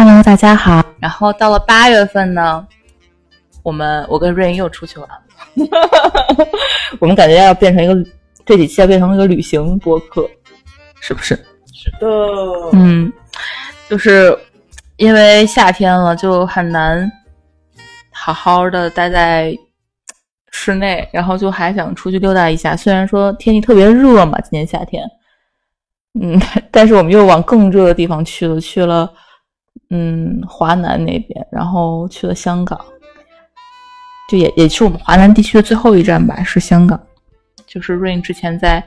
Hello，大家好。然后到了八月份呢，我们我跟 Rain 又出去玩了。我们感觉要变成一个这几期要变成一个旅行播客，是不是？是的。嗯，就是因为夏天了，就很难好好的待在室内，然后就还想出去溜达一下。虽然说天气特别热嘛，今年夏天，嗯，但是我们又往更热的地方去了，去了。嗯，华南那边，然后去了香港，就也也是我们华南地区的最后一站吧，是香港。就是 Rain 之前在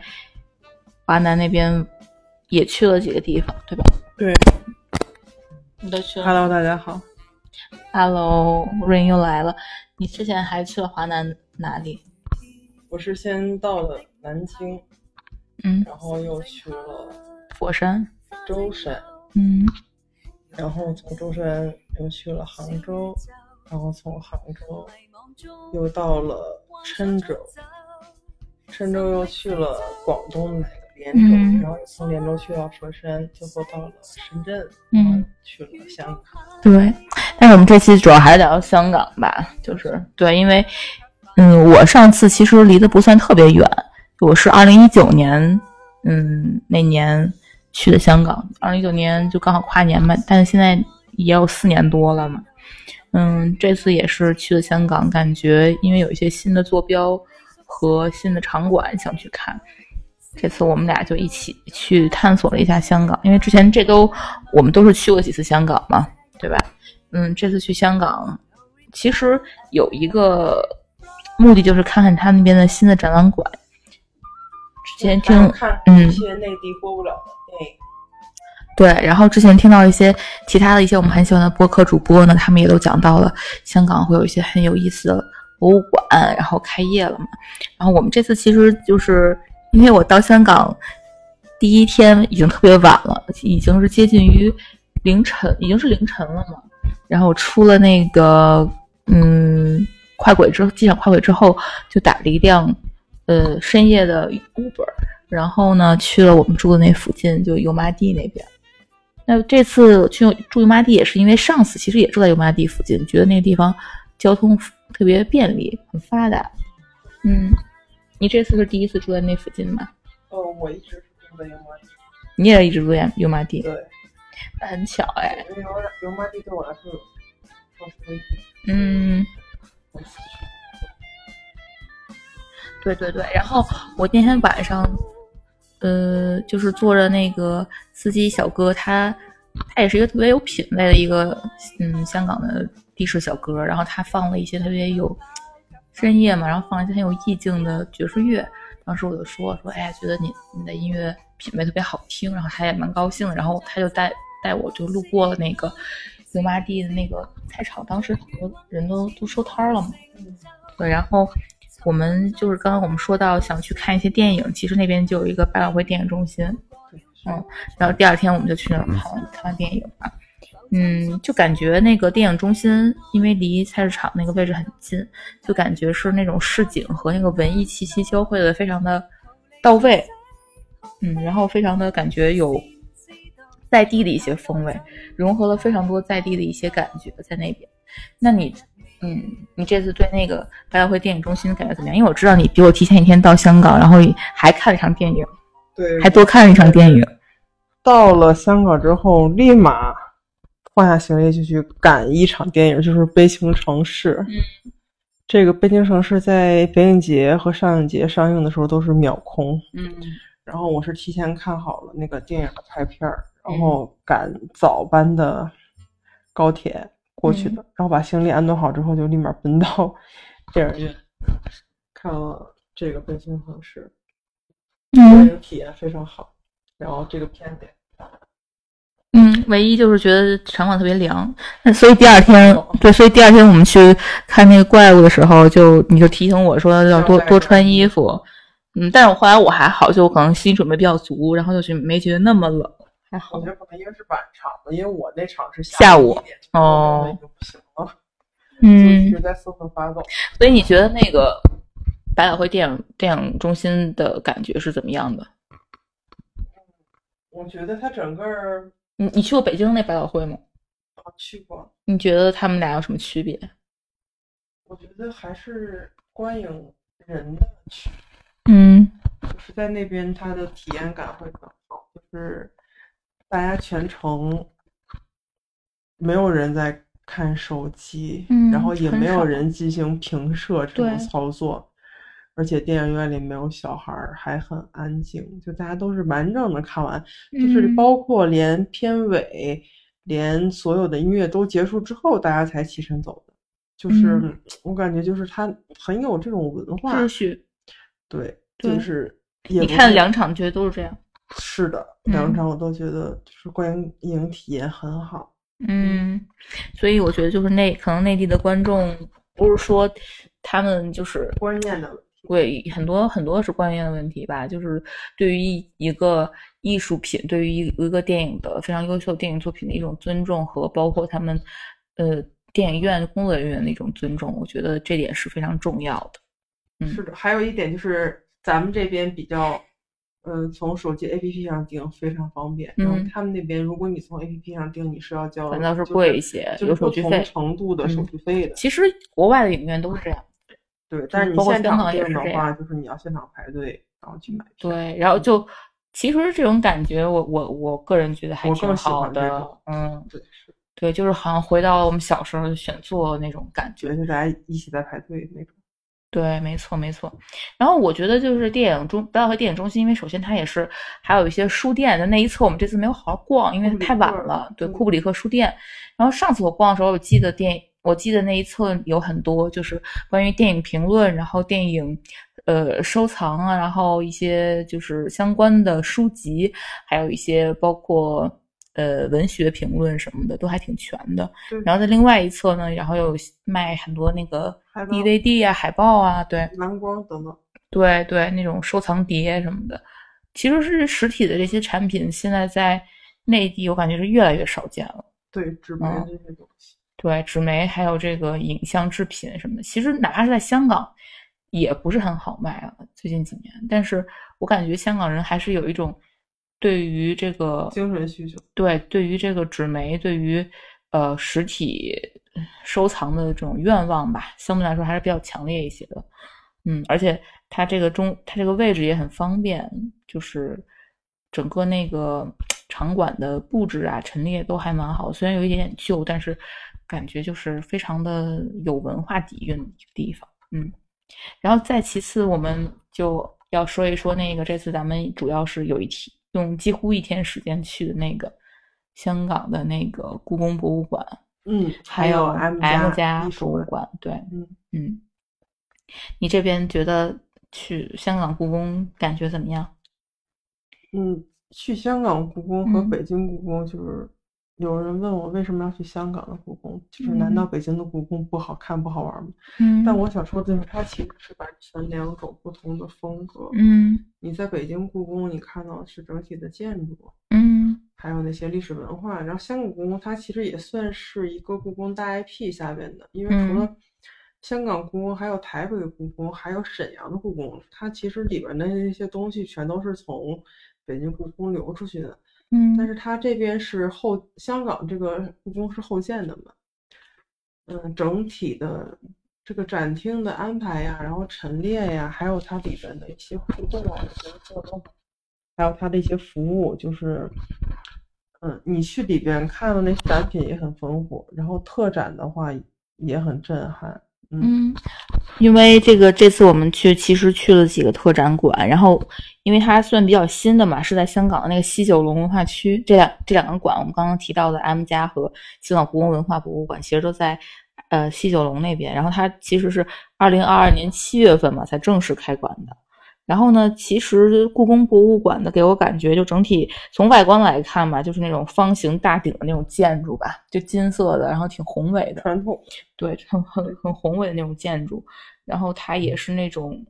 华南那边也去了几个地方，对吧？对。你都去了？Hello，大家好。Hello，Rain 又来了。你之前还去了华南哪里？我是先到了南京，嗯，然后又去了佛山、舟山，嗯。然后从舟山又去了杭州，然后从杭州又到了郴州，郴州又去了广东哪个连州，然后又从连州去到佛山，最后到了深圳，嗯，去了香港。对，但是我们这期主要还是聊香港吧，就是对，因为嗯，我上次其实离得不算特别远，我是二零一九年，嗯，那年。去的香港，二零一九年就刚好跨年嘛，但是现在也有四年多了嘛。嗯，这次也是去了香港，感觉因为有一些新的坐标和新的场馆想去看，这次我们俩就一起去探索了一下香港。因为之前这都我们都是去过几次香港嘛，对吧？嗯，这次去香港其实有一个目的就是看看他那边的新的展览馆。之前听嗯一些内地播不了的。对，然后之前听到一些其他的一些我们很喜欢的播客主播呢，他们也都讲到了香港会有一些很有意思的博物馆，然后开业了嘛。然后我们这次其实就是因为我到香港第一天已经特别晚了，已经是接近于凌晨，已经是凌晨了嘛。然后我出了那个嗯快轨之机场快轨之后，就打了一辆呃深夜的 Uber，然后呢去了我们住的那附近，就油麻地那边。那这次去住油麻地也是因为上次其实也住在油麻地附近，觉得那个地方交通特别便利，很发达。嗯，你这次是第一次住在那附近吗？哦，我一直住在油麻地。你也一直住在油麻地？对，那很巧哎。因为油油麻地对我来说，嗯，对对对。然后我那天晚上。呃，就是坐着那个司机小哥，他他也是一个特别有品位的一个嗯香港的的士小哥，然后他放了一些特别有深夜嘛，然后放了一些很有意境的爵士乐。当时我就说说，哎呀，觉得你你的音乐品味特别好听，然后他也蛮高兴，然后他就带带我就路过了那个油麻地的那个菜场，当时很多人都都收摊了嘛，对，然后。我们就是刚刚我们说到想去看一些电影，其实那边就有一个百老汇电影中心，嗯，然后第二天我们就去那儿看看完电影吧，嗯，就感觉那个电影中心因为离菜市场那个位置很近，就感觉是那种市井和那个文艺气息交汇的非常的到位，嗯，然后非常的感觉有在地的一些风味，融合了非常多在地的一些感觉在那边，那你？嗯，你这次对那个百老汇电影中心感觉怎么样？因为我知道你比我提前一天到香港，然后还看了一场电影，对，还多看了一场电影。到了香港之后，立马放下行李就去赶一场电影，就是《悲情城市》。嗯，这个《悲情城市》在北影节和上影节上映的时候都是秒空。嗯，然后我是提前看好了那个电影的拍片，然后赶早班的高铁。过去的，然后把行李安顿好之后，就立马奔到电影院看了这个《奔星城市》，嗯，体验非常好。然后这个片子，嗯，唯一就是觉得场馆特别凉，那所以第二天，对，所以第二天我们去看那个怪物的时候，就你就提醒我说要多多穿衣服，嗯，但是我后来我还好，就可能心理准备比较足，然后就去没觉得那么冷。还好，我觉得可能因为是晚场的，因为我那场是下午哦，就不行了，嗯，一直在瑟瑟发抖。所以你觉得那个百老汇电影电影中心的感觉是怎么样的？我觉得它整个，你你去过北京那百老汇吗？啊，去过。你觉得他们俩有什么区别？我觉得还是观影人的区别。嗯就是在那边，他的体验感会更好，就是大家全程没有人在看手机，嗯然后也没有人进行平射这种操作，而且电影院里没有小孩儿，还很安静，就大家都是完整的看完，就是嗯包括连片尾，连所有的音乐都结束之后，大家才起身走的。就是、嗯我感觉，就是他很有这种文化秩，序。对，对就是也你看两场觉得都是这样。是的，嗯两场我都觉得就是观影体验很好。嗯，所以我觉得就是内可能内地的观众不是说他们就是观念的问题，对很多很多是观念的问题吧，就是对于一一个艺术品，对于一一个电影的非常优秀电影作品的一种尊重和包括他们呃电影院工作人员的一种尊重，我觉得这点是非常重要的。嗯是的。还有一点就是咱们这边比较，嗯、从手机 APP 上订非常方便。然后嗯他们那边，如果你从 APP 上订，你是要交，反倒是贵一些就是不同有手续费程度的手嗯续费的。其实国外的影院都是这样。对，但是你现场订的话，就是你要现场排队，然后去买票。对，然后就其实这种感觉我，我我个人觉得还挺好的。嗯，对，是，对，就是好像回到了我们小时候选座那种感觉。就是大家一起在排队那种。对，没错没错。然后我觉得就是电影中百老汇电影中心，因为首先它也是还有一些书店的那一侧，我们这次没有好好逛，因为太晚了。对，嗯库布里克书店。然后上次我逛的时候，我记得电，我记得那一侧有很多就是关于电影评论，然后电影呃收藏啊，然后一些就是相关的书籍，还有一些包括呃文学评论什么的，都还挺全的。对然后在另外一侧呢，然后有卖很多那个 DVD 啊、海报啊，对蓝光等等。对对，那种收藏碟什么的，其实是实体的这些产品，现在在内地我感觉是越来越少见了。对，纸媒嗯这些东西。对，纸媒还有这个影像制品什么的，其实哪怕是在香港，也不是很好卖啊。最近几年，但是我感觉香港人还是有一种对于这个精神需求。对，对于这个纸媒，对于呃实体收藏的这种愿望吧，相对来说还是比较强烈一些的。嗯，而且它这个中，它这个位置也很方便，就是整个那个场馆的布置啊、陈列都还蛮好，虽然有一点点旧，但是感觉就是非常的有文化底蕴的一个地方。嗯，然后再其次，我们就要说一说那个这次咱们主要是有一天用几乎一天时间去的那个香港的那个故宫博物馆，嗯，还有 M 家。博物馆。对，嗯嗯，你这边觉得去香港故宫感觉怎么样？嗯，去香港故宫和嗯北京故宫，就是有人问我为什么要去香港的故宫，就是嗯难道北京的故宫不好看不好玩吗？嗯但我想说的就是，它其实是完全两种不同的风格。嗯你在北京故宫，你看到的是整体的建筑，嗯还有那些历史文化。然后香港故宫，它其实也算是一个故宫大 IP 下边的，因为除了嗯香港故宫，还有台北故宫，还有沈阳的故宫，它其实里边的那些东西全都是从北京故宫流出去的。嗯，但是它这边是后香港这个故宫是后建的嘛，嗯，整体的这个展厅的安排呀，然后陈列呀，还有它里边的一些互动啊，我觉得做得都很还有它的一些服务，就是，嗯，你去里边看的那些展品也很丰富，然后特展的话也很震撼，嗯。嗯，因为这个这次我们去其实去了几个特展馆，然后因为它算比较新的嘛，是在香港的那个西九龙文化区，这两这两个馆我们刚刚提到的 M 家和香港故宫文化博物馆，其实都在呃西九龙那边。然后它其实是二零二二年七月份嘛才正式开馆的。然后呢，其实故宫博物馆的给我感觉，就整体从外观来看吧，就是那种方形大顶的那种建筑吧，就金色的，然后挺宏伟的。传统，对，很很很宏伟的那种建筑，然后它也是那种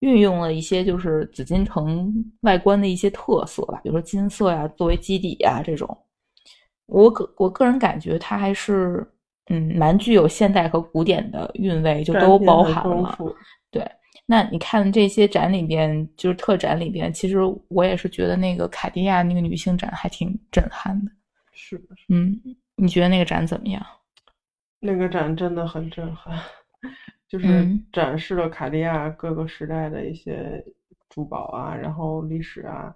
运用了一些就是紫禁城外观的一些特色吧，比如说金色呀、作为基底呀这种。我个我个人感觉它还是嗯蛮具有现代和古典的韵味，就都包含了。对，那你看这些展里边，就是特展里边，其实我也是觉得那个卡地亚那个女性展还挺震撼的。是的，嗯，你觉得那个展怎么样？那个展真的很震撼，就是嗯展示了卡地亚各个时代的一些珠宝啊，然后历史啊、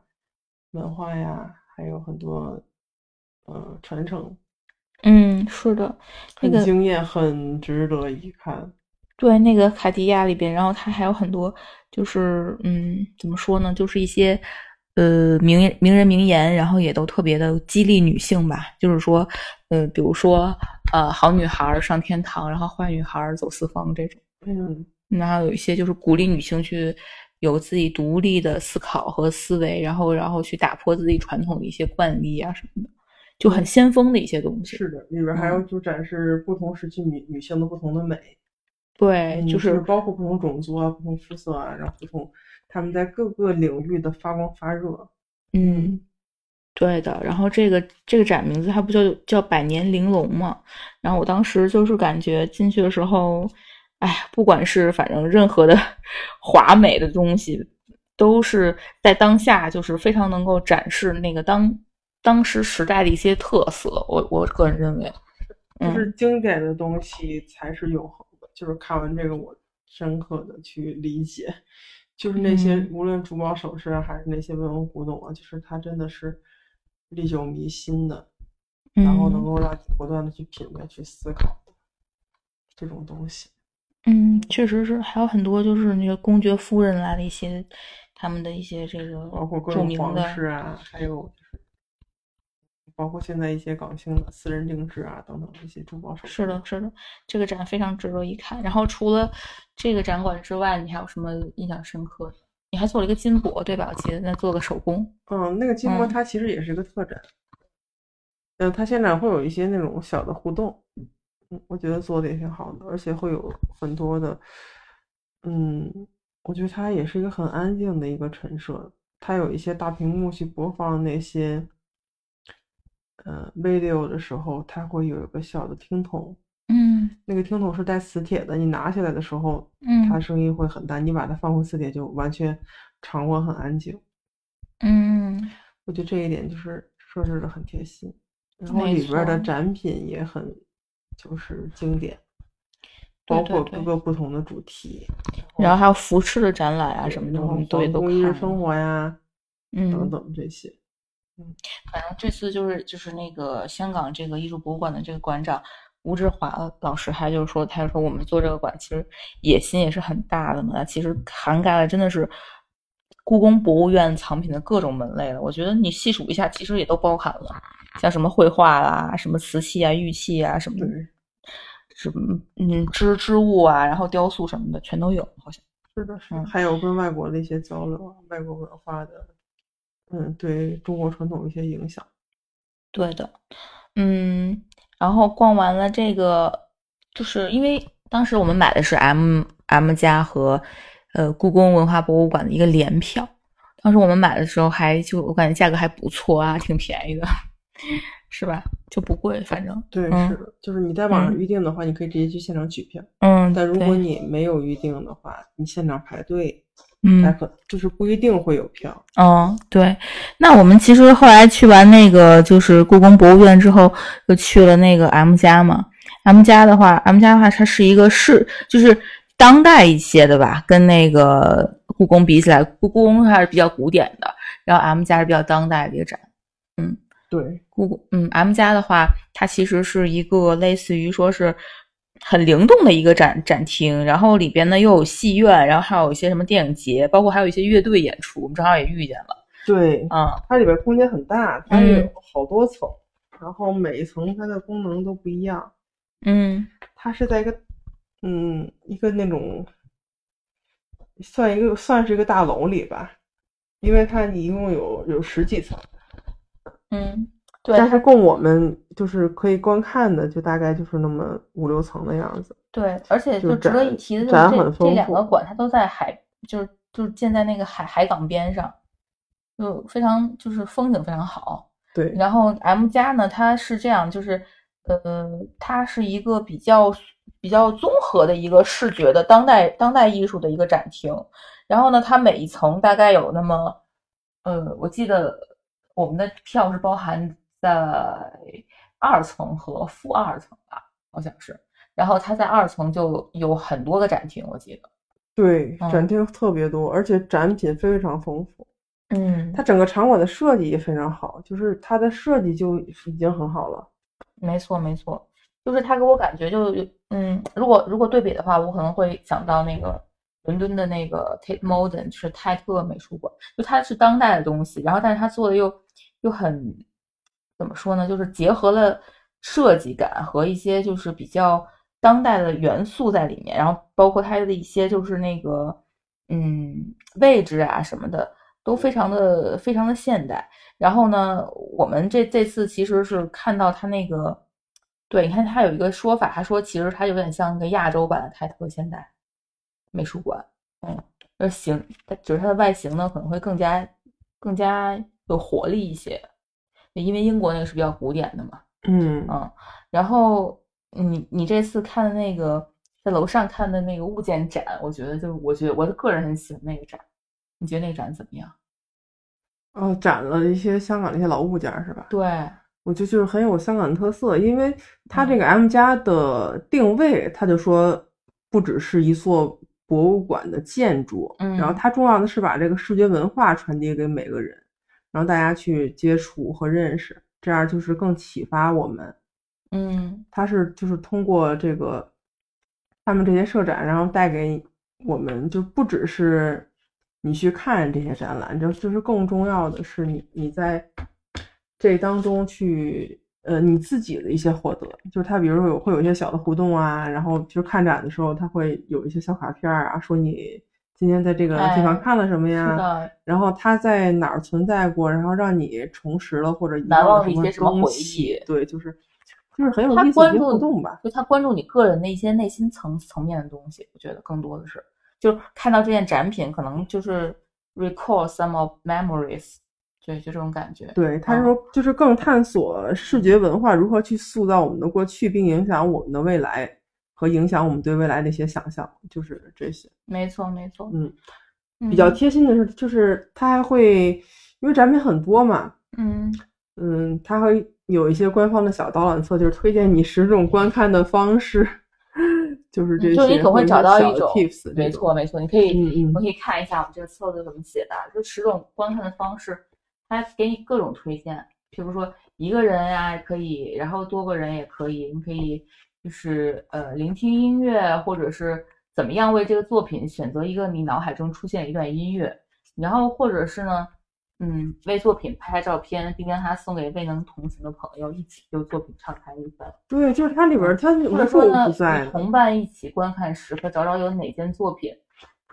文化呀，还有很多呃传承，嗯，是的，那个很惊艳，很值得一看。对那个卡地亚里边，然后它还有很多，就是嗯，怎么说呢，就是一些呃名名人名言，然后也都特别的激励女性吧。就是说，呃，比如说呃，好女孩儿上天堂，然后坏女孩儿走四方这种。嗯，然后有一些就是鼓励女性去有自己独立的思考和思维，然后然后去打破自己传统的一些惯例啊什么的，就很先锋的一些东西。是的，里边还有就展示不同时期女女性的不同的美，对，嗯就是包括不同种族啊、不同肤色啊，然后不同他们在各个领域的发光发热。嗯，对的。然后这个这个展名字它不叫叫百年玲珑嘛？然后我当时就是感觉进去的时候，哎呀，不管是反正任何的 华美的东西，都是在当下就是非常能够展示那个当当时时代的一些特色。我我个人认为，嗯就是经典的东西才是永恒的。就是看完这个，我深刻的去理解，就是那些嗯无论珠宝首饰啊，还是那些文物古董啊，就是它真的是历久弥新的，然后能嗯够让你不断的去品味、去思考这种东西。嗯，确实是，还有很多就是那个公爵夫人来的一些他们的一些这个包括各著种皇室啊，还有就是包括现在一些港星的私人定制啊等等一些珠宝首饰。是的，是的，这个展非常值得一看。然后除了这个展馆之外，你还有什么印象深刻的？你还做了一个金箔，对吧？我记得那做个手工。嗯，那个金箔嗯它其实也是一个特展，嗯，它现场会有一些那种小的互动，嗯，我觉得做的也挺好的，而且会有很多的，嗯，我觉得它也是一个很安静的一个陈设，它有一些大屏幕去播放那些，呃，video 的时候，它会有一个小的听筒，嗯。那个听筒是带磁铁的，你拿起来的时候，嗯它。声音会很大，你把它放回磁铁就完全场馆很安静。嗯我觉得这一点就是设置的很贴心，然后里边的展品也很就是经典，包括各个不同的主题，然后还有服饰的展览啊什么的，我们都也都看生活呀等嗯，等等这些。嗯反正这次就是就是那个香港这个艺术博物馆的这个馆长吴志华老师，他就是说，他说我们做这个馆其实野心也是很大的嘛，那其实涵盖了真的是故宫博物院藏品的各种门类了。我觉得你细数一下，其实也都包含了，像什么绘画啦、什么瓷器啊、玉器啊什么的，什么嗯织织物啊，然后雕塑什么的全都有，好像。是的，还有跟外国的一些交流啊，外国文化的，嗯，对中国传统一些影响。对的，嗯，然后逛完了这个，就是因为当时我们买的是 M M 家和呃故宫文化博物馆的一个联票，当时我们买的时候还就我感觉价格还不错啊，挺便宜的，是吧？就不贵，反正对，嗯是的，就是你在网上嗯预定的话，你可以直接去现场取票，嗯，但如果你没有预定的话，你现场排队，嗯还可就是不一定会有票。哦，对，那我们其实后来去完那个就是故宫博物院之后，又去了那个 M 家嘛。M 家的话，M 家的话，它是一个是就是当代一些的吧，跟那个故宫比起来，故宫还是比较古典的，然后 M 家是比较当代的一个展。对，故宫，嗯，M 家的话，它其实是一个类似于说是很灵动的一个展展厅，然后里边呢又有戏院，然后还有一些什么电影节，包括还有一些乐队演出，我们正好也遇见了。对，啊、它里边空间很大，它嗯有好多层，然后每一层它的功能都不一样。嗯它是在一个，嗯，一个那种，算一个算是一个大楼里吧，因为它一共有有十几层，嗯，对，但是供我们就是可以观看的，就大概就是那么五六层的样子。对，而且就就值得一提的就是这这两个馆，它都在海，就是就是建在那个海海港边上，就非常就是风景非常好。对，然后 M 家呢，它是这样，就是呃，它是一个比较比较综合的一个视觉的当代当代艺术的一个展厅。然后呢，它每一层大概有那么，呃，我记得我们的票是包含在二层和负二层吧，好像是。然后它在二层就有很多个展厅，我记得。对，嗯展厅特别多，而且展品非常丰富。嗯它整个场馆的设计也非常好，就是它的设计就已经很好了。没错没错，就是它给我感觉就有嗯，如果如果对比的话，我可能会想到那个伦敦的那个 Tate Modern 是泰特美术馆，就它是当代的东西，然后但是它做的又又很怎么说呢，就是结合了设计感和一些就是比较当代的元素在里面，然后包括它的一些就是那个嗯位置啊什么的都非常的非常的现代。然后呢，我们这这次其实是看到它那个，对，你看它有一个说法，他说其实它有点像一个亚洲版的泰特现代美术馆，嗯，就是形，它只是它的外形呢可能会更加更加有活力一些，因为英国那个是比较古典的嘛，嗯嗯，然后你你这次看的那个在楼上看的那个物件展，我觉得就我觉得我个人很喜欢那个展，你觉得那个展怎么样？哦，展了一些香港的一些老物件是吧？对，我觉得就是很有香港的特色，因为它嗯这个 M 家的定位，它就说不只是一座博物馆的建筑，嗯然后它重要的是把这个视觉文化传递给每个人，然后大家去接触和认识，这样就是更启发我们。嗯它是就是通过这个他们这些设展，然后带给我们就不只是你去看这些展览，就就是更重要的是你你在这当中去呃你自己的一些获得，就是他比如说有会有一些小的互动啊，然后就是看展的时候，他会有一些小卡片儿啊，说你今天在这个地方哎看了什么呀，的，然后他在哪儿存在过，然后让你重拾了或者遗难忘了一些什么东回西忆。对，就是就是很有他意思的互动吧。就他关注你个人的一些内心层层面的东西，我觉得更多的是，就是看到这件展品，可能就是 recall some of memories，对，就这种感觉。对，他嗯说就是更探索视觉文化如何去塑造我们的过去，并影响我们的未来和影响我们对未来的一些想象，就是这些。没错，没错。嗯，比较嗯贴心的是，就是他还会因为展品很多嘛，嗯嗯，他会有一些官方的小导览册，就是推荐你十种观看的方式，就是这些，嗯就你可会找到一种 tips，没错，没错，你可以，嗯嗯我可以看一下我们这个册子怎么写的，就十种观看的方式，它给你各种推荐，譬如说一个人呀、可以，然后多个人也可以，你可以就是呃聆听音乐，或者是怎么样为这个作品选择一个你脑海中出现一段音乐，然后或者是呢。嗯，为作品拍拍照片，并将它送给未能同行的朋友，一起就作品畅谈一番。对，就是它里边儿它或者说呢，同伴一起观看时，刻找找有哪件作品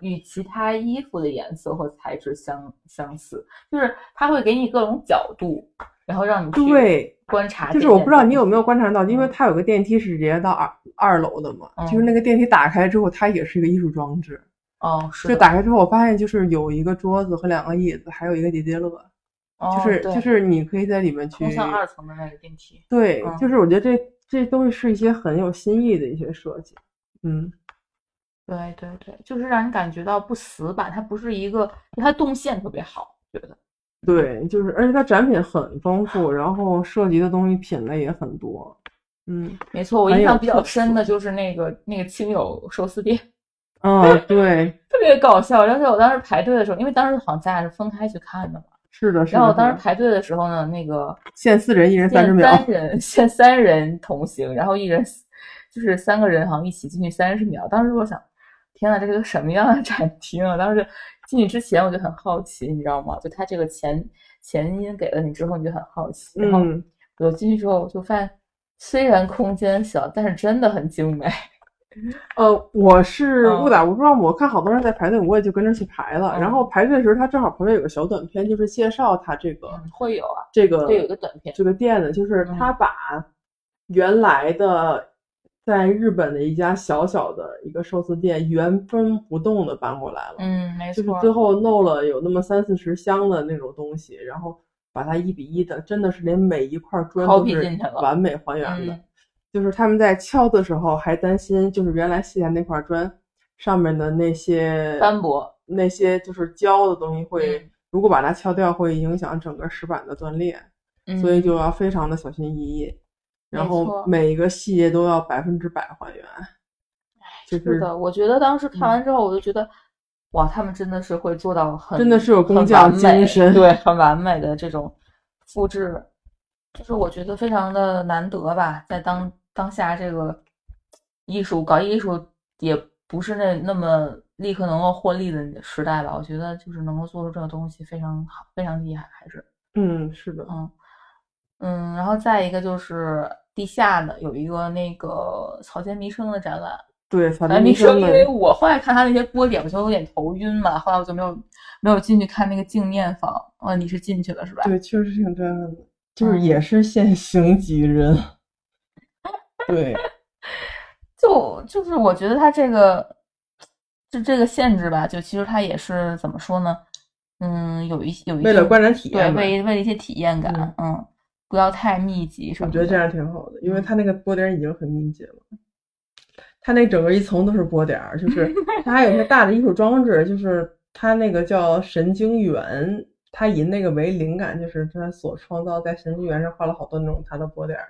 与其他衣服的颜色或材质相相似，就是它会给你各种角度，然后让你去对。观察。就是我不知道你有没有观察到，因为嗯它有个电梯是直接到二二楼的嘛，嗯就是那个电梯打开之后，它也是一个艺术装置。哦，是就打开之后，我发现就是有一个桌子和两个椅子，还有一个叠叠乐，哦就是就是你可以在里面去通向二层的那个电梯。对，嗯就是我觉得这这都是一些很有新意的一些设计。嗯，对对对，就是让人感觉到不死板，它不是一个，它动线特别好，觉得。对，就是而且它展品很丰富，然后涉及的东西品类也很多。嗯，没错，我印象比较深的就是那个那个亲友寿司店。哦，对，特别搞笑，而且我当时排队的时候，因为当时好像咱俩是分开去看的嘛，是的，是的。然后我当时排队的时候呢，那个限四人，一人三十限秒。三人限三人同行，然后一人就是三个人好像一起进去三十秒。当时我想，天呐，这是个什么样的展厅啊？当时进去之前我就很好奇，你知道吗？就他这个前前因给了你之后，你就很好奇。然后嗯，我进去之后，我就发现虽然空间小，但是真的很精美。呃，我是嗯误打误撞，我看好多人在排队，我也就跟着去排了。嗯然后排队的时候，他正好旁边有个小短片，就是介绍他这个嗯，会有啊，这个会有一个短片。这个店的，就是嗯他把原来的在日本的一家小小的一个寿司店原封不动的搬过来了，嗯，没错。就是最后弄了有那么三四十箱的那种东西，然后把它一比一的，真的是连每一块砖都是完美还原的。嗯就是他们在敲的时候还担心，就是原来卸下那块砖上面的那些斑驳，那些就是胶的东西会，嗯如果把它敲掉，会影响整个石板的断裂，嗯所以就要非常的小心翼翼。然后每一个细节都要百分之百还原。就是是的，我觉得当时看完之后，我就觉得，哇，他们真的是会做到很，真的是有工匠精神对，很完美的这种复制，就是我觉得非常的难得吧，在当当下这个艺术搞艺术也不是那那么立刻能够获利的时代吧，我觉得就是能够做出这个东西非常好，非常厉害，还是。嗯，是的，嗯嗯，然后再一个就是地下的有一个那个草间弥生的展览，对，草草间弥生，因为，我后来看他那些波点，我就有点头晕嘛，后来我就没有没有进去看那个镜面房。哦，你是进去了是吧？对，确实挺震撼的，就是嗯也是现行级人。对，就就是我觉得他这个就这个限制吧，就其实他也是怎么说呢？嗯，有一有一定为了观展体对验嘛，为为了一些体验感，嗯不要太密集什么的。我觉得这样挺好的，因为嗯它那个波点已经很密集了。它那整个一层都是波点儿，就是 它还有一些大的艺术装置，就是它那个叫神经元，它以那个为灵感，就是它所创造在神经元上画了好多那种它的波点儿。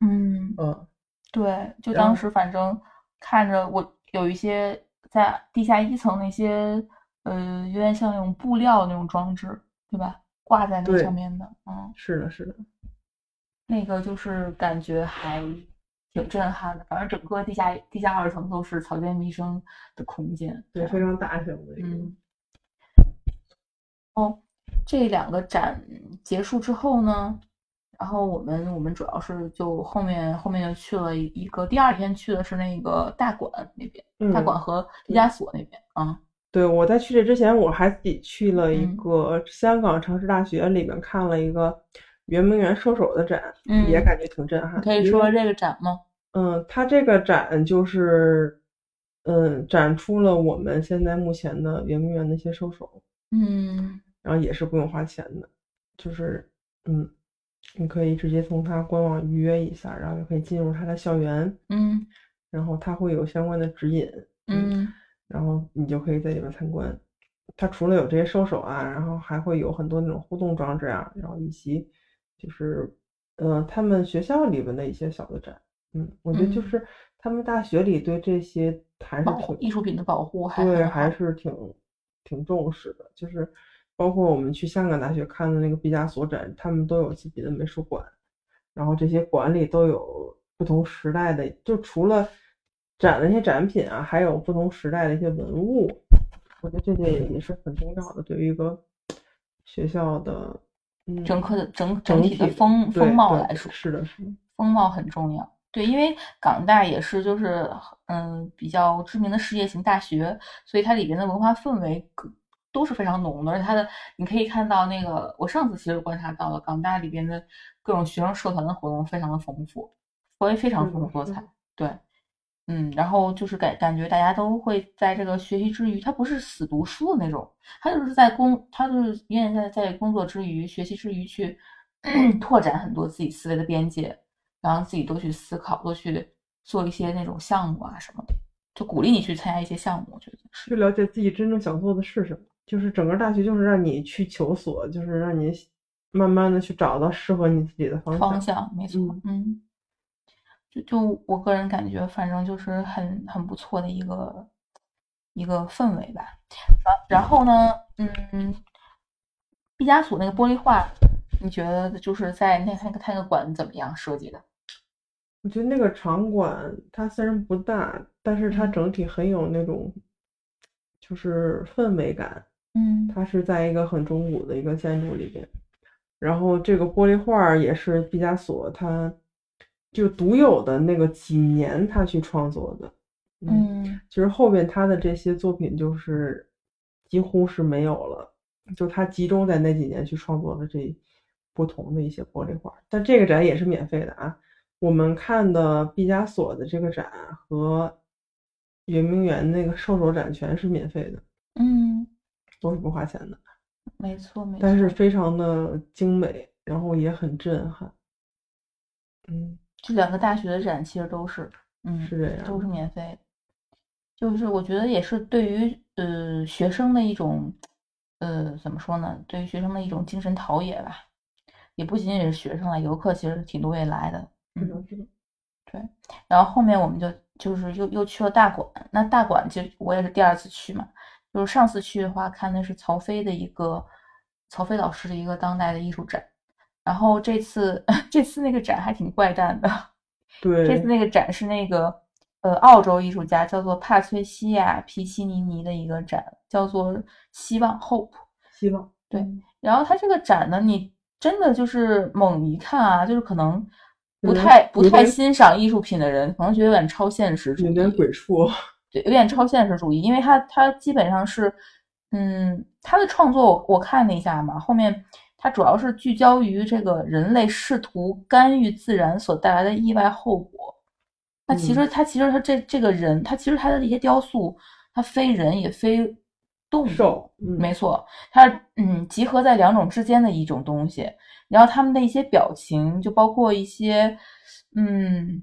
嗯，嗯，对，就当时反正看着我有一些在地下一层那些，呃，有点像那种布料那种装置，对吧？挂在那上面的，嗯，是的，是的，那个就是感觉还挺震撼的。反正整个地下地下二层都是草间弥生的空间，对，非常大型的。嗯。哦，这两个展结束之后呢，然后我们我们主要是就后面后面就去了一个，第二天去的是那个大馆那边，大嗯馆和毕加索那边啊。对，我在去这之前，我还自己去了一嗯个香港城市大学里面看了一个圆明园兽首的展，嗯也感觉挺震撼。可以说这个展吗？嗯，它这个展就是，嗯，展出了我们现在目前的圆明园的一些兽首，嗯然后也是不用花钱的，就是，嗯，你可以直接从它官网预约一下，然后就可以进入它的校园，嗯然后它会有相关的指引，嗯然后你就可以在里面参观。它除了有这些兽首啊，然后还会有很多那种互动装置啊，然后以及就是，呃，他们学校里边的一些小的展。嗯，我觉得就嗯是他们大学里对这些还是挺艺术品的保护还对，还是挺挺重视的。就是包括我们去香港大学看的那个毕加索展，他们都有自己的美术馆，然后这些馆里都有不同时代的，就除了展的一些展品啊，还有不同时代的一些文物。我觉得这些也也是很重要的，对于一个学校的嗯整个的整整整体的的风对风貌来说，是的，是的，风貌很重要。对，因为港大也是就是嗯比较知名的事业型大学，所以它里边的文化氛围都是非常浓的。而且它的你可以看到那个，我上次其实观察到了港大里边的各种学生社团的活动非常的丰富，非非常丰富多彩。对，嗯，然后就是感感觉大家都会在这个学习之余，他不是死读书的那种，他就是在工，他就是愿意在在工作之余、学习之余去 拓展很多自己思维的边界，然后自己多去思考，多去做一些那种项目啊什么的，就鼓励你去参加一些项目，我觉得是。去了解自己真正想做的是什么。就是整个大学就是让你去求索，就是让你慢慢的去找到适合你自己的方向。方向没错，嗯嗯，就就我个人感觉，反正就是很很不错的一个一个氛围吧。然然后呢，嗯，毕加索那个玻璃画，你觉得就是在那那个他那个馆怎么样设计的？我觉得那个场馆它虽然不大，但是它嗯整体很有那种就是氛围感。嗯它是在一个很中古的一个建筑里边，然后这个玻璃画也是毕加索他就独有的那个几年他去创作的。嗯，嗯其实后边他的这些作品就是几乎是没有了，就他集中在那几年去创作的这不同的一些玻璃画。但这个展也是免费的啊，我们看的毕加索的这个展和圆明园那个兽首展全是免费的，嗯，都是不花钱的，没错没错。但是非常的精美，然后也很震撼。嗯，这两个大学的展其实都是，嗯，是这样都是免费。就是我觉得也是对于呃学生的一种，呃怎么说呢？对于学生的一种精神陶冶吧。也不仅仅是学生了，游客其实挺多也来的。是的，是的。对，然后后面我们就就是又又去了大馆。那大馆其实我也是第二次去嘛，就是上次去的话看的是曹飞的一个曹飞老师的一个当代的艺术展，然后这次 这次那个展还挺怪诞的。对，这次那个展是那个呃澳洲艺术家叫做帕崔西亚皮西尼尼的一个展，叫做希望 Hope。希望对，然后他这个展呢，你真的就是猛一看啊，就是可能不太不太欣赏艺术品的人，可能觉得有点超现实主义，有点鬼畜，对，有点超现实主义，因为他他基本上是，嗯，他的创作我我看了一下嘛，后面它主要是聚焦于这个人类试图干预自然所带来的意外后果。那其实它其实它这这个人，它其实它的一些雕塑，它非人也非。动物，没错，它嗯集合在两种之间的一种东西，然后他们的一些表情，就包括一些嗯，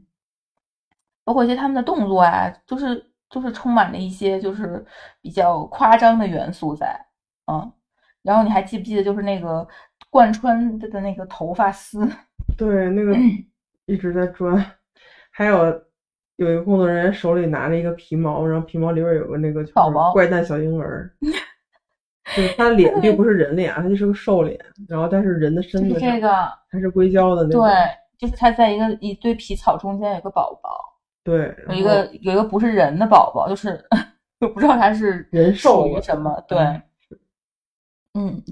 包括一些他们的动作啊，就是就是充满了一些就是比较夸张的元素在，嗯，然后你还记不记得就是那个贯穿的那个头发丝？对，那个一直在转，还有。有一个工作人员手里拿着一个皮毛，然后皮毛里边有个那个宝宝 怪诞小婴儿，就是他脸并不是人脸，他就是个兽脸，然后但是人的身子这个它是硅胶的那种，对，就是他在一个一堆皮草中间有个宝宝，对，有一个有一个不是人的宝宝，就是我不知道他是人兽于什么，对，嗯，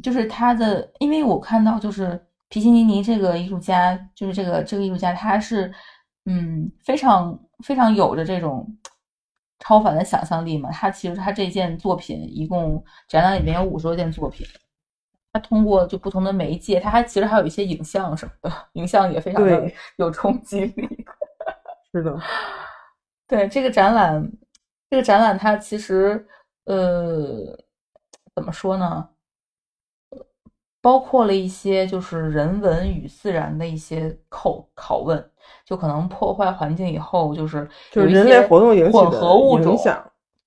就是他的，因为我看到就是皮西尼尼这个艺术家，就是这个这个艺术家，他是嗯非常。非常有着这种超凡的想象力嘛？他其实他这件作品一共展览里面有五十多件作品，他通过就不同的媒介，他还其实还有一些影像什么的，影像也非常的有冲击力。是的，对这个展览，这个展览它其实呃怎么说呢？包括了一些就是人文与自然的一些拷拷问。就可能破坏环境以后，就是就人类活动混合物种，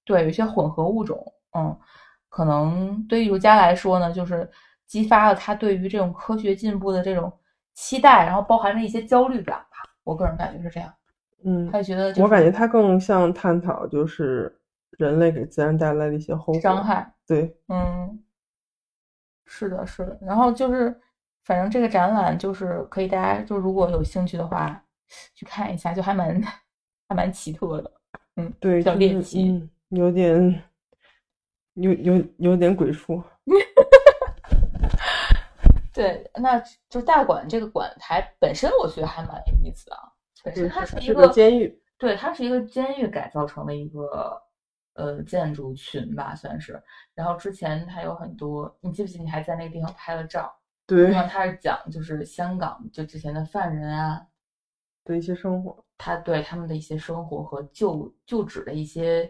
对，有些混合物种，嗯，可能对艺术家来说呢，就是激发了他对于这种科学进步的这种期待，然后包含着一些焦虑感吧。我个人感觉是这样，嗯，他觉得，我感觉他更像探讨，就是人类给自然带来的一些后果伤害，对，嗯，是的，是的，然后就是，反正这个展览就是可以，大家就如果有兴趣的话。去看一下，就还蛮还蛮奇特的，嗯，对，叫猎奇，有点有有有点鬼畜。对，那就大馆这个馆台本身，我觉得还蛮有意思的。本身它是一个监狱，对，它是一个监狱改造成的一个呃建筑群吧，算是。然后之前他有很多，你记不记？你还在那个地方拍了照？对，然后他是讲就是香港就之前的犯人啊。的一些生活，他对他们的一些生活和旧旧址的一些，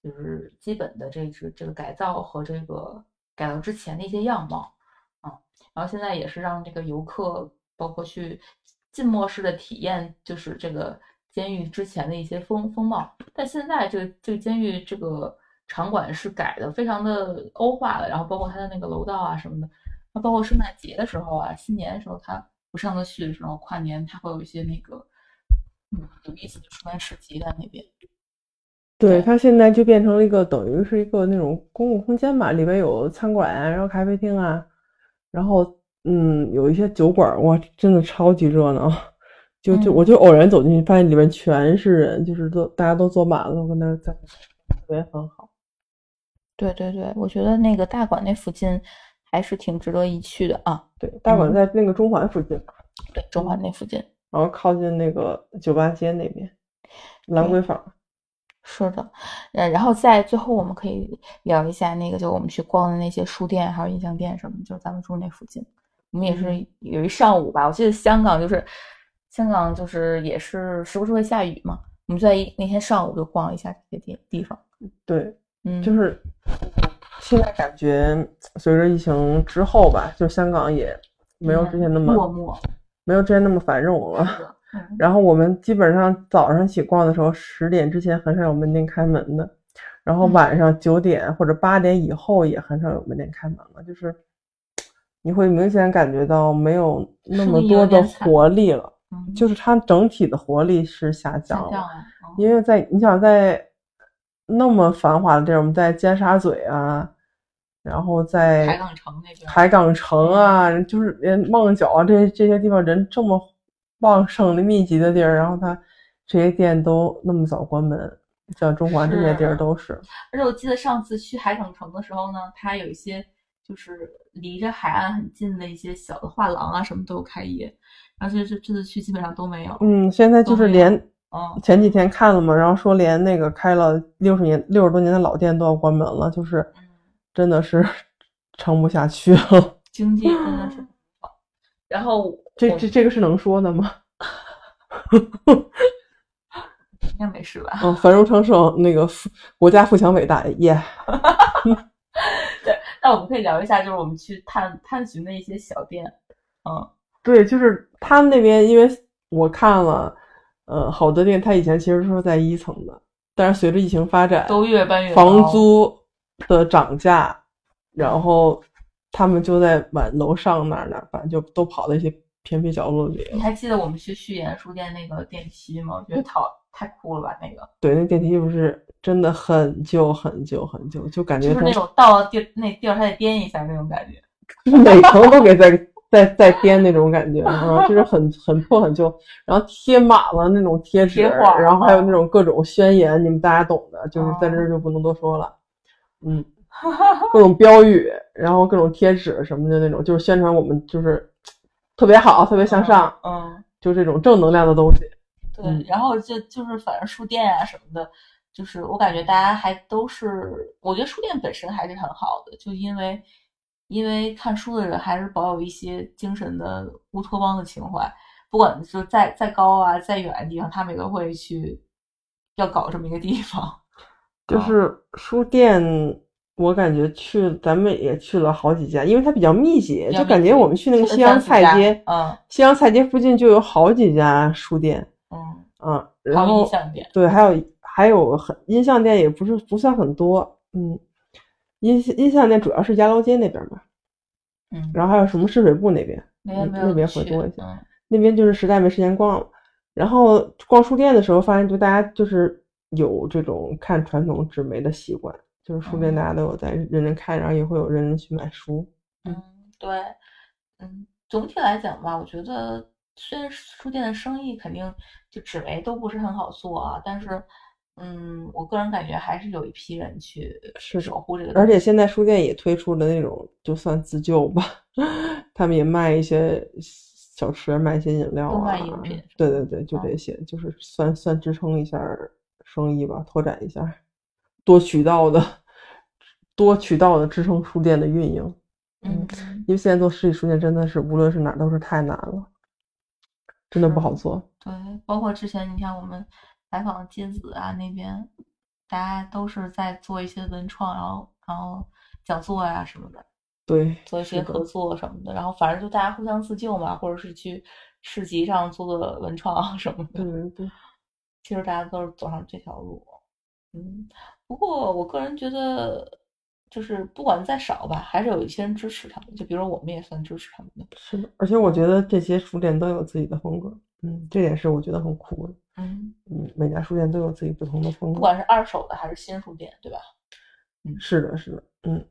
就是基本的这是这个改造和这个改造之前的一些样貌，啊，然后现在也是让这个游客包括去浸没式的体验，就是这个监狱之前的一些风风貌。但现在这个这个监狱这个场馆是改的非常的欧化了，然后包括它的那个楼道啊什么的，那包括圣诞节的时候啊，新年的时候，它不上次去的时候，跨年它会有一些那个。嗯，有意思的，出版市集在那边。对，它现在就变成了一个等于是一个那种公共空间吧，里边有餐馆啊，然后咖啡厅啊，然后嗯，有一些酒馆，哇，真的超级热闹。就就我就偶然走进去，发现里面全是人，就是都大家都坐满了，我跟那在，特别很好。对对对，我觉得那个大馆那附近还是挺值得一去的啊。对，大馆在那个中环附近。对，中环那附近。然后靠近那个酒吧街那边，兰桂坊。是的，呃，然后在最后我们可以聊一下那个，就我们去逛的那些书店，还有音像店什么，就咱们住那附近。我们也是有一上午吧，我记得香港就是香港就是也是时不时会下雨嘛，我们在那天上午就逛了一下这些地地方。对，嗯，就是现在感觉随着疫情之后吧，就香港也没有之前那么落寞。没有之前那么繁荣了，然后我们基本上早上起逛的时候，十点之前很少有门店开门的，然后晚上九点或者八点以后也很少有门店开门了，就是 你会明显感觉到没有那么多的活力了，嗯就是它整体的活力是下降了，因为在你想在那么繁华的地儿，我们在尖沙咀啊，然后在海港城那边，海港城啊，就是连旺角啊这些这些地方人这么旺盛的密集的地儿，然后它这些店都那么早关门，像中环这些地儿是都是。而且我记得上次去海港城的时候呢，它有一些就是离着海岸很近的一些小的画廊啊，什么都有开业。然后这这这次去基本上都没有。嗯，现在就是连嗯，前几天看了嘛，然后说连那个开了六十年、六十多年的老店都要关门了，就是嗯真的是 撑不下去了。经济真的是不好。然后这这这个是能说的吗？应该没事吧？嗯，繁荣昌盛，那个富国家富强伟大，耶、对，那我们可以聊一下，就是我们去探探寻的一些小店。嗯对，就是他们那边，因为我看了，呃，好多店，它以前其实是在一层的，但是随着疫情发展，都越搬越高房租的涨价，然后他们就在往楼上那儿那儿搬，就都跑到一些偏僻角落里。你还记得我们去序言书店那个电梯吗？我觉得太太酷了吧，那个对，那电梯不是真的很旧很旧很旧，就感觉就是那种到了地那地儿还得颠一下那种感觉。就 是每层都给再再再颠那种感觉，啊，就是很很破很旧，然后贴满了那种贴纸，贴然后还有那种各种宣言，你们大家懂的，就是在这就不能多说了，嗯，各种标语，然后各种贴纸什么的那种，就是宣传我们就是特别好，特别向上，嗯，就这种正能量的东西。对，嗯然后就就是反正书店啊什么的，就是我感觉大家还都是，我觉得书店本身还是很好的，就因为因为看书的人还是保有一些精神的乌托邦的情怀，不管是再再高啊再远的地方，他们也都会去要搞这么一个地方。就是书店，我感觉去咱们也去了好几家，因为它比较密集，就感觉我们去那个西洋菜街，嗯西洋菜街附近就有好几家书店，嗯，嗯，然后对，还有还有很音像店也不是不算很多，嗯，音音像店主要是鸭楼街那边嘛，嗯，然后还有什么市水部那边，那边会多一些，嗯那边就是实在没时间逛了。然后逛书店的时候，发现就大家就是有这种看传统纸媒的习惯，就是书店大家都有在认真看，然后也会有认真去买书。嗯，对，嗯，总体来讲吧，我觉得虽然书店的生意肯定就纸媒都不是很好做啊，但是，嗯，我个人感觉还是有一批人去是守护这个，而且现在书店也推出了那种就算自救吧，他们也卖一些小吃，卖一些饮料啊饮品，对对对，就嗯这些，就是算算支撑一下生意吧，拓展一下多渠道的多渠道的支撑书店的运营。嗯，因为现在做实体书店真的是无论是哪儿都是太难了，真的不好做。对，包括之前你看我们采访金子啊那边，大家都是在做一些文创，然后然后讲座呀、什么的。对，做一些合作什么的，然后反正就大家互相自救嘛，或者是去市集上做做文创什么的。对对对，其实大家都是走上这条路。嗯，不过我个人觉得，就是不管再少吧，还是有一些人支持他们。就比如说我们也算支持他们的。是的。而且我觉得这些书店都有自己的风格，嗯，这点是我觉得很酷的。嗯，嗯，每家书店都有自己不同的风格。不管是二手的还是新书店，对吧？嗯是的，是的，嗯，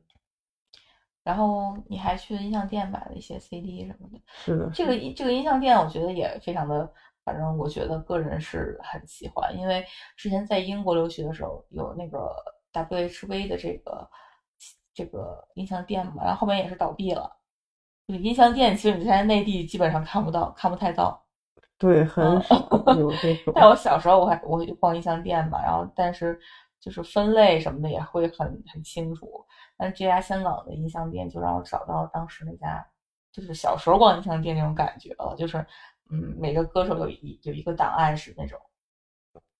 然后你还去音像店买了一些 CD 什么的。是的。这个音这个音像店，我觉得也非常的，反正我觉得个人是很喜欢，因为之前在英国留学的时候有那个 WHV 的这个这个音像店嘛，然后后面也是倒闭了。这个音像店其实你在内地基本上看不到，看不太到。对，很嗯少有这种。但我小时候，我还我会去逛音像店嘛，然后但是就是分类什么的也会很很清楚。但是这家香港的音像店就让我找到当时那家，就是小时候逛音像店那种感觉了，就是嗯，每个歌手有一有一个档案是那种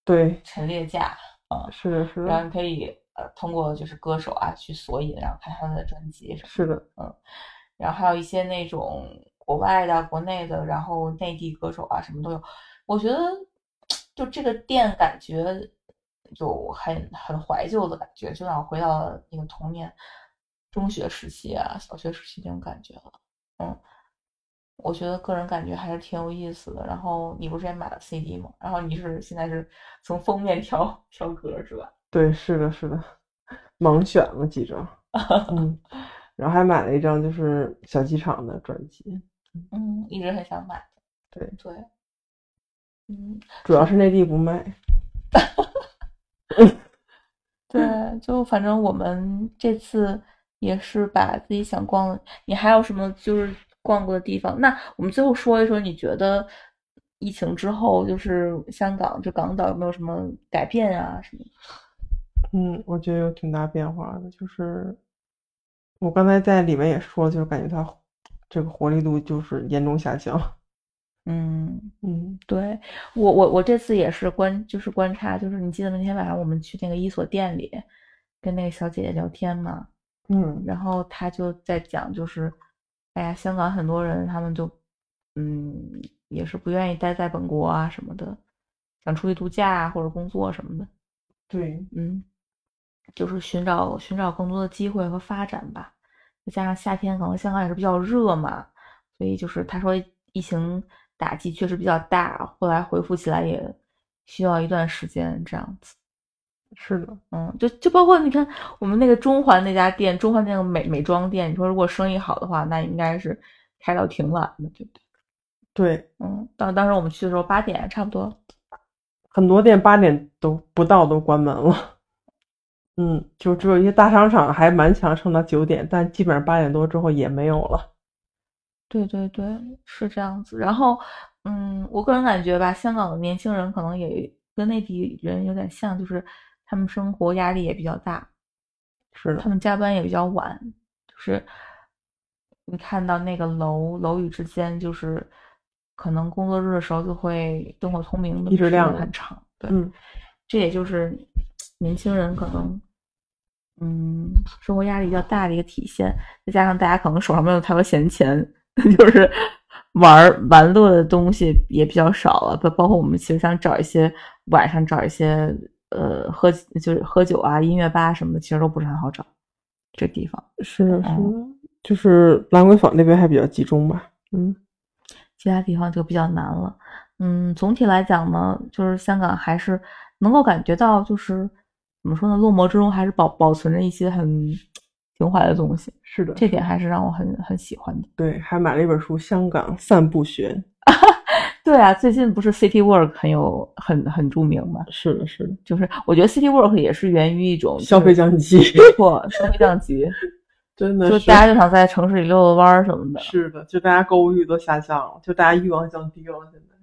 对，陈列架，啊、是的，是的，然后你可以呃通过就是歌手啊去索引，然后看他们的专辑什么的。是的，然后还有一些那种国外的、国内的，然后内地歌手啊，什么都有。我觉得就这个店感觉有很很怀旧的感觉，就让我回到那个童年、中学时期啊、小学时期那种感觉了。嗯，我觉得个人感觉还是挺有意思的。然后你不是也买了 CD 吗？然后你是现在是从封面挑 挑歌是吧？对，是的，是的，盲选了几张，嗯，然后还买了一张就是小机场的专辑，嗯，一直很想买。对对，嗯，主要是内地不卖。对，就反正我们这次也是把自己想逛的。你还有什么就是逛过的地方？那我们最后说一说，你觉得疫情之后，就是香港这港岛有没有什么改变啊？什么？嗯，我觉得有挺大变化的，就是我刚才在里面也说，就是感觉它这个活力度就是严重下降。嗯嗯，对我我我这次也是观就是观察，就是你记得那天晚上我们去那个伊索店里跟那个小姐姐聊天嘛，嗯，然后她就在讲，就是哎呀，香港很多人他们就嗯也是不愿意待在本国啊什么的，想出去度假啊或者工作什么的，对，嗯，就是寻找寻找更多的机会和发展吧。再加上夏天可能香港也是比较热嘛，所以就是他说疫情。打击确实比较大，后来恢复起来也需要一段时间，这样子。是的，嗯，就就包括你看我们那个中环那家店，中环那个美美妆店，你说如果生意好的话，那应该是开到挺晚的，对不对？对，嗯，当当时我们去的时候八点差不多，很多店八点都不到都关门了。嗯，就只有一些大商场还蛮强，撑到九点，但基本上八点多之后也没有了。对对对，是这样子。然后，嗯，我个人感觉吧，香港的年轻人可能也跟内地人有点像，就是他们生活压力也比较大，是的，他们加班也比较晚。就是你看到那个楼楼宇之间，就是可能工作日的时候就会灯火通明的，一直亮很长。对，嗯，这也就是年轻人可能。嗯，生活压力比较大的一个体现，再加上大家可能手上没有太多闲钱。就是玩玩乐的东西也比较少了，包包括我们其实想找一些晚上找一些呃喝就是喝酒啊音乐吧什么的，其实都不是很好找。这地方是的，是的，就是兰桂坊那边还比较集中吧。嗯，其他地方就比较难了。嗯，总体来讲呢，就是香港还是能够感觉到，就是怎么说呢，落寞之中还是保保存着一些很。情怀的东西是的，这点还是让我很很喜欢的。对，还买了一本书《香港散步学》。对啊，最近不是 City Work 很有很很著名吗？是的，是的，就是我觉得 City Work 也是源于一种消费降级，没错，消费降级，真的，就大家就想在城市里溜溜弯儿什么的。是的，就大家购物欲都下降了，就大家欲望降低了，现在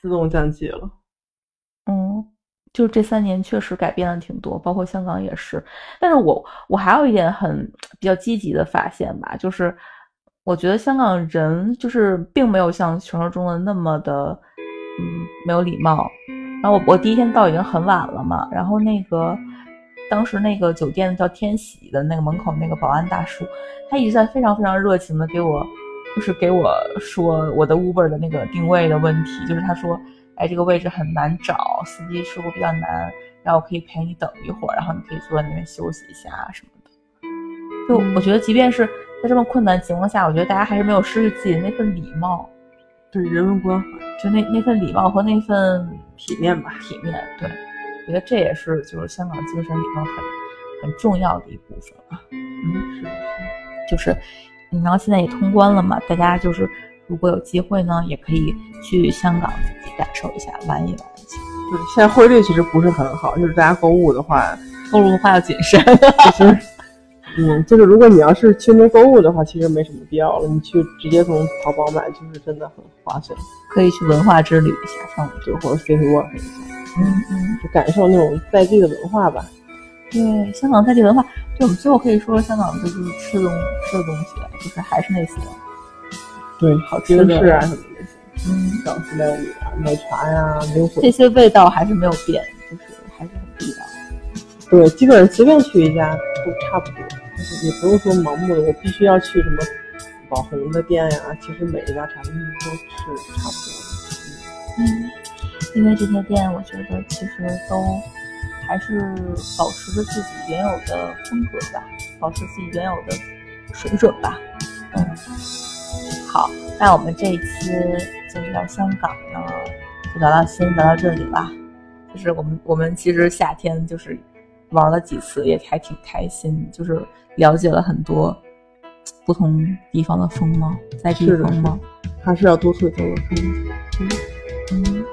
自动降级了。嗯。就这三年确实改变了挺多，包括香港也是。但是我我还有一点很比较积极的发现吧，就是我觉得香港人就是并没有像传说中的那么的嗯没有礼貌。然后我我第一天到已经很晚了嘛，然后那个当时那个酒店叫天喜的那个门口那个保安大叔，他一直在非常非常热情的给我就是给我说我的 Uber 的那个定位的问题，就是他说。哎，这个位置很难找，司机师傅比较难，然后我可以陪你等一会儿，然后你可以坐在那边休息一下啊什么的。就我觉得，即便是在这么困难情况下，我觉得大家还是没有失去自己的那份礼貌，对人文关怀，就那那份礼貌和那份体面吧，体面。对，我觉得这也是就是香港精神里头很很重要的一部分啊。嗯，是是，就是，然后现在也通关了嘛，大家就是。如果有机会呢，也可以去香港自己感受一下，玩一玩。对，现在汇率其实不是很好，就是大家购物的话，购物的话要谨慎。其 实，嗯，就是如果你要是去那购物的话，其实没什么必要了。你去直接从淘宝买，就是真的很划算。可以去文化之旅一下，上就或者 City Walk 一下，嗯嗯，就感受那种在地的文化吧。对，香港在地文化，对，我们最后可以说香港的就是吃东吃的东西，就是还是那些。对，好吃的啊什么的，嗯，港式料理啊，奶茶呀，这些味道还是没有变，就是还是很地道。对，基本上随便去一家都差不多，就是也不用说盲目的，我必须要去什么网红的店呀。其实每一家茶餐厅都是差不多的。嗯，因为这些店，我觉得其实都还是保持着自己原有的风格吧，保持自己原有的水准吧。嗯。好，那我们这一期就是聊香港呢，就聊到先聊到这里吧。就是我们我们其实夏天就是玩了几次，也还挺开心，就是了解了很多不同地方的风貌，在地风貌，还是要多出去走走看。嗯，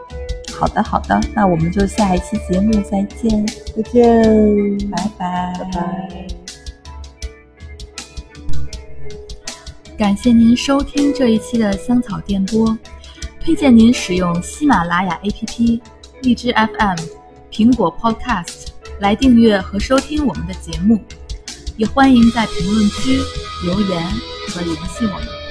好的好的，那我们就下一期节目再见，再见，拜拜拜拜。感谢您收听这一期的香草电波，推荐您使用喜马拉雅 APP、荔枝 FM、苹果 Podcast 来订阅和收听我们的节目，也欢迎在评论区留言和联系我们。